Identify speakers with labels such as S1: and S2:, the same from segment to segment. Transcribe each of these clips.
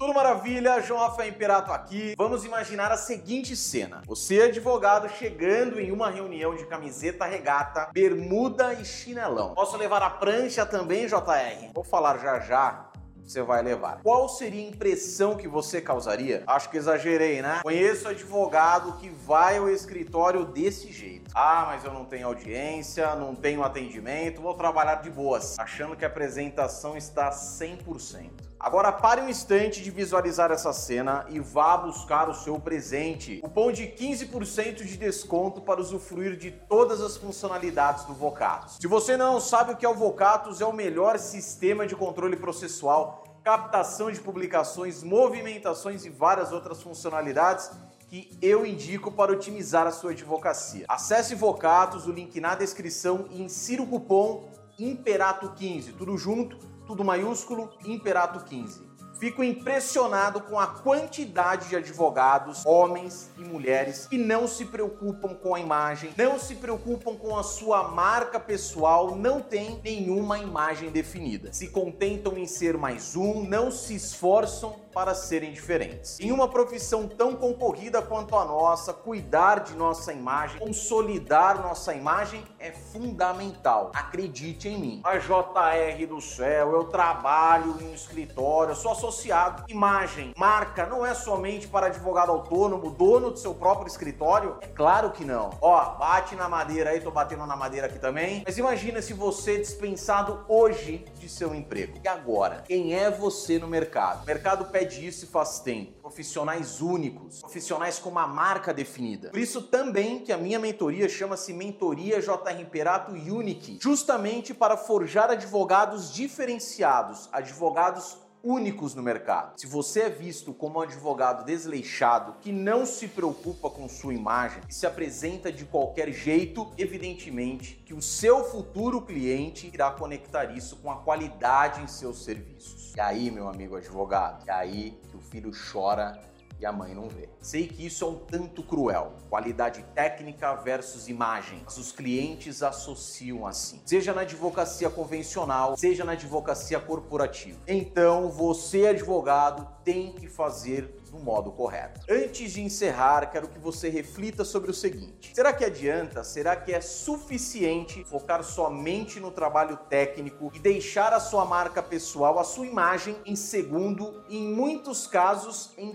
S1: Tudo maravilha, João Rafael Imperato aqui. Vamos imaginar a seguinte cena: você, advogado, chegando em uma reunião de camiseta regata, bermuda e chinelão. Posso levar a prancha também, JR? Vou falar já já você vai levar. Qual seria a impressão que você causaria? Acho que exagerei, né? Conheço advogado que vai ao escritório desse jeito. Ah, mas eu não tenho audiência, não tenho atendimento, vou trabalhar de boas, achando que a apresentação está 100%. Agora pare um instante de visualizar essa cena e vá buscar o seu presente. Cupom de 15% de desconto para usufruir de todas as funcionalidades do Vocatus. Se você não sabe o que é o Vocatus, é o melhor sistema de controle processual, captação de publicações, movimentações e várias outras funcionalidades que eu indico para otimizar a sua advocacia. Acesse Vocatus, o link na descrição e insira o cupom Imperato15, tudo junto tudo maiúsculo, Imperato 15. Fico impressionado com a quantidade de advogados, homens e mulheres, que não se preocupam com a imagem, não se preocupam com a sua marca pessoal, não tem nenhuma imagem definida. Se contentam em ser mais um, não se esforçam para serem diferentes. Em uma profissão tão concorrida quanto a nossa, cuidar de nossa imagem, consolidar nossa imagem é fundamental. Acredite em mim. A JR do céu, eu trabalho em um escritório, sou associado. Imagem, marca, não é somente para advogado autônomo, dono do seu próprio escritório? É claro que não. Ó, bate na madeira aí, tô batendo na madeira aqui também. Mas imagina se você é dispensado hoje de seu emprego. E agora? Quem é você no mercado? O mercado pede isso faz tempo. Profissionais únicos, profissionais com uma marca definida. Por isso também que a minha mentoria chama-se Mentoria JR Imperato Unique, justamente para forjar advogados diferenciados, advogados únicos no mercado. Se você é visto como um advogado desleixado, que não se preocupa com sua imagem e se apresenta de qualquer jeito, evidentemente que o seu futuro cliente irá conectar isso com a qualidade em seus serviços. E aí, meu amigo advogado, é aí que o filho chora e a mãe não vê. Sei que isso é um tanto cruel. Qualidade técnica versus imagem. Mas os clientes associam assim. Seja na advocacia convencional, seja na advocacia corporativa. Então, você advogado tem que fazer do modo correto. Antes de encerrar, quero que você reflita sobre o seguinte: será que adianta? Será que é suficiente focar somente no trabalho técnico e deixar a sua marca pessoal, a sua imagem em segundo em muitos casos em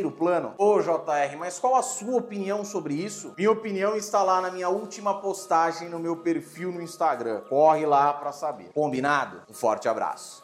S1: terceiro plano? Ô JR, mas qual a sua opinião sobre isso? Minha opinião está lá na minha última postagem no meu perfil no Instagram. Corre lá para saber. Combinado? Um forte abraço.